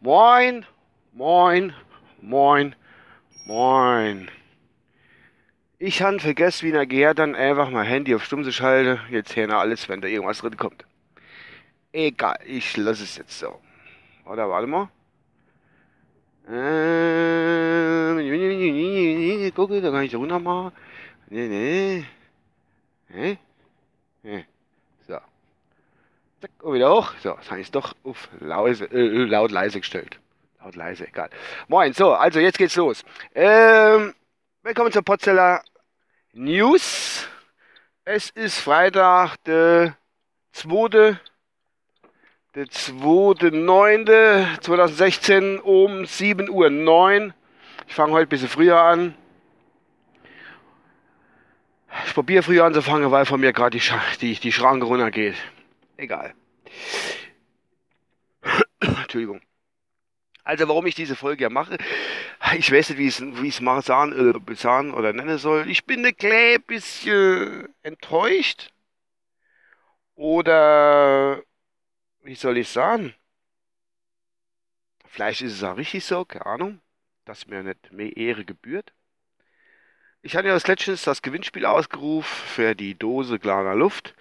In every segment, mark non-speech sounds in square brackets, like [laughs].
Moin, moin, moin, moin. Ich han vergessen, wie er geht, dann einfach mein Handy auf Stumm zu schalten. Jetzt hören alles, wenn da irgendwas drin kommt. Egal, ich lasse es jetzt so. Oder warte mal. Ähm, gucke, da kann ich runter machen. Nee, nee. Nee. Nee. So. Zack, und wieder hoch. So, das habe ich doch auf leise, äh, laut leise gestellt. Laut leise, egal. Moin, so, also jetzt geht's los. Ähm, willkommen zur Potzeller News. Es ist Freitag, der 2 der 2.9.2016 um 7.09 Uhr. Ich fange heute ein bisschen früher an. Ich probiere früher anzufangen, weil von mir gerade die, die, die Schranke runtergeht. Egal. [coughs] Entschuldigung. Also warum ich diese Folge mache, ich weiß nicht, wie ich es, wie ich äh, oder nennen soll. Ich bin ein klein bisschen enttäuscht. Oder wie soll ich sagen? Vielleicht ist es auch richtig so, keine Ahnung, dass mir nicht mehr Ehre gebührt. Ich hatte ja das letztens das Gewinnspiel ausgerufen für die Dose klarer Luft.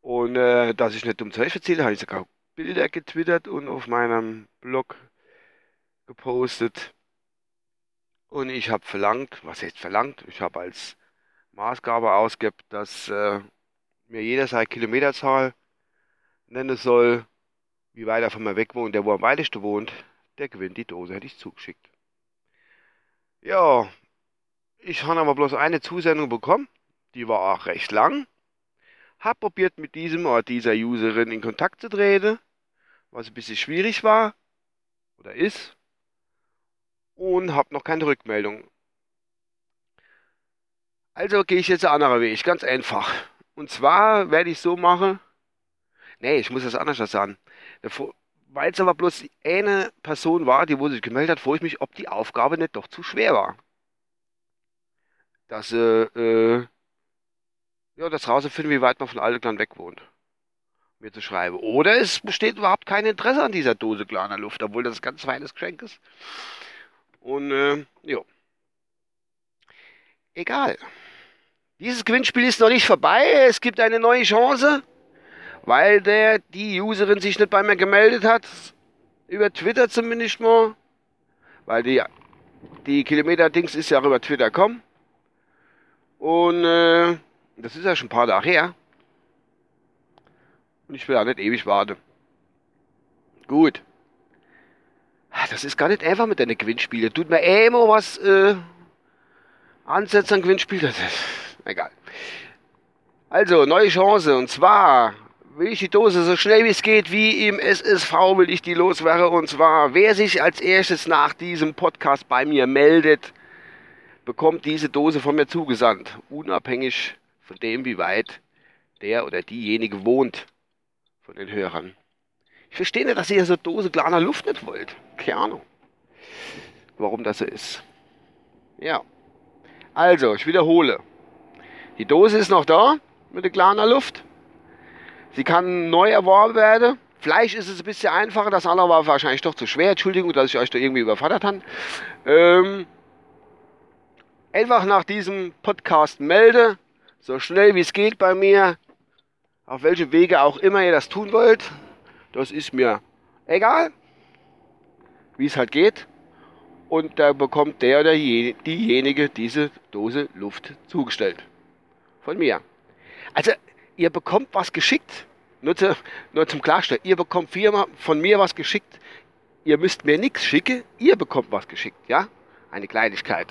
Und äh, dass ich nicht um Zeug erzähle, habe ich sogar Bilder getwittert und auf meinem Blog gepostet. Und ich habe verlangt, was heißt verlangt? Ich habe als Maßgabe ausgegeben, dass äh, mir jeder seine Kilometerzahl nennen soll, wie weit er von mir weg wohnt. Der, wo am weitesten wohnt, der gewinnt die Dose, hätte ich zugeschickt. Ja, ich habe aber bloß eine Zusendung bekommen. Die war auch recht lang. Hab probiert mit diesem oder dieser Userin in Kontakt zu treten, was ein bisschen schwierig war oder ist. Und hab noch keine Rückmeldung. Also gehe ich jetzt einen anderen Weg, ganz einfach. Und zwar werde ich so machen, Nee, ich muss das anders sagen. Weil es aber bloß eine Person war, die wo sich gemeldet hat, frage ich mich, ob die Aufgabe nicht doch zu schwer war. Dass äh, äh, ja, das rauszufinden, wie weit man von Altegland weg wohnt. Mir zu schreiben. Oder es besteht überhaupt kein Interesse an dieser Dose kleiner Luft, obwohl das ein ganz feines Geschenk ist. Und äh, ja. Egal. Dieses Gewinnspiel ist noch nicht vorbei. Es gibt eine neue Chance weil der, die Userin sich nicht bei mir gemeldet hat, über Twitter zumindest mal, weil die, die Kilometer-Dings ist ja auch über Twitter gekommen. Und äh, das ist ja schon ein paar Tage her. Und ich will auch nicht ewig warten. Gut. Das ist gar nicht einfach mit deinen Gewinnspielen. Tut mir eh immer was äh, ansetzen an Gewinnspiel. Das [laughs] ist egal. Also, neue Chance. Und zwar will ich die Dose so schnell wie es geht, wie im SSV will ich die loswerden. Und zwar, wer sich als erstes nach diesem Podcast bei mir meldet, bekommt diese Dose von mir zugesandt. Unabhängig von dem, wie weit der oder diejenige wohnt von den Hörern. Ich verstehe nicht, dass ihr so Dose kleiner Luft nicht wollt. Keine Ahnung, warum das so ist. Ja. Also, ich wiederhole. Die Dose ist noch da mit der kleiner Luft. Sie kann neu erworben werden. Vielleicht ist es ein bisschen einfacher, das andere war wahrscheinlich doch zu schwer. Entschuldigung, dass ich euch da irgendwie überfordert habe. Ähm, einfach nach diesem Podcast melde, so schnell wie es geht bei mir, auf welche Wege auch immer ihr das tun wollt. Das ist mir egal, wie es halt geht. Und da bekommt der oder diejenige diese Dose Luft zugestellt. Von mir. Also ihr bekommt was geschickt. Nur, zu, nur zum Klarstellen, ihr bekommt viermal von mir was geschickt. Ihr müsst mir nichts schicken, ihr bekommt was geschickt, ja? Eine Kleinigkeit.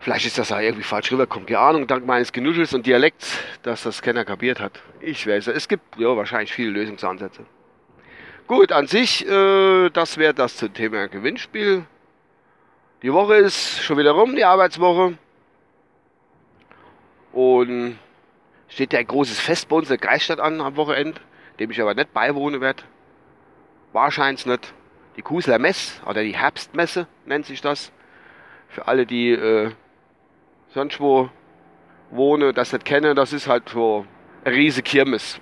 Vielleicht ist das auch irgendwie falsch rübergekommen. Keine Ahnung, dank meines Genuschels und Dialekts, dass das keiner kapiert hat. Ich weiß es. gibt ja wahrscheinlich viele Lösungsansätze. Gut, an sich, äh, das wäre das zum Thema Gewinnspiel. Die Woche ist schon wieder rum, die Arbeitswoche. Und steht ja ein großes Fest bei uns in Kreisstadt an am Wochenende, dem ich aber nicht beiwohnen werde. Wahrscheinlich nicht. die Kusler Mess oder die Herbstmesse nennt sich das. Für alle, die äh, sonst wo wohnen, das nicht kennen, das ist halt so eine riesige Kirmes.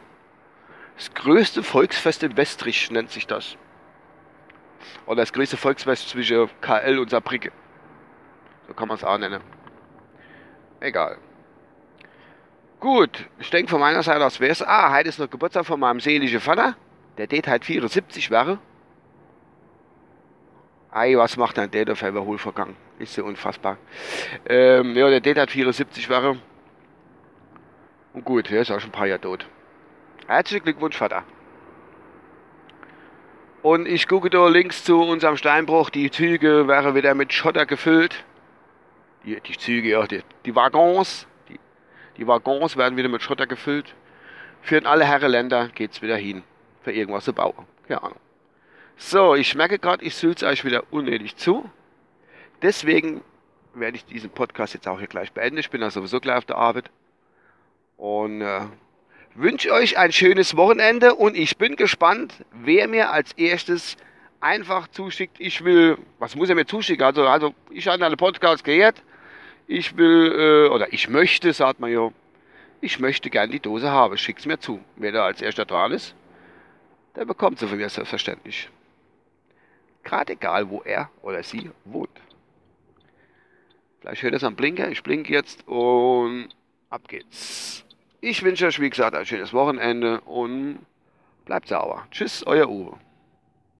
Das größte Volksfest in Westrich nennt sich das. Oder das größte Volksfest zwischen KL und Saarbrücke. So kann man es auch nennen. Egal. Gut, ich denke von meiner Seite aus wäre es. Ah, heute ist noch Geburtstag von meinem seelischen Vater. Der Date halt 74 wäre. Ei, was macht Date auf einmal wohl vergangen? Ist so unfassbar. Ähm, ja, der Date hat 74 wäre. Und gut, er ist auch schon ein paar Jahre tot. Herzlichen Glückwunsch, Vater. Und ich gucke da links zu unserem Steinbruch. Die Züge wären wieder mit Schotter gefüllt. Die, die Züge, ja, die, die Waggons. Die, Waggons werden wieder mit Schotter gefüllt. Für in alle Herrenländer geht es wieder hin. Für irgendwas zu bauen. Keine Ahnung. So, ich merke gerade, ich sülze euch wieder unnötig zu. Deswegen werde ich diesen Podcast jetzt auch hier gleich beenden. Ich bin ja sowieso gleich auf der Arbeit. Und äh, wünsche euch ein schönes Wochenende und ich bin gespannt, wer mir als erstes einfach zuschickt. Ich will, was muss er mir zuschicken? Also, also ich habe einen Podcast gehört. Ich will, äh, oder ich möchte, sagt man ja, ich möchte gern die Dose haben. Schickt's mir zu. Wer da als erster dran ist, der bekommt sie von mir selbstverständlich. Gerade egal, wo er oder sie wohnt. Vielleicht hört es am Blinker. Ich blinke jetzt und ab geht's. Ich wünsche euch, wie gesagt, ein schönes Wochenende und bleibt sauber. Tschüss, euer Uwe.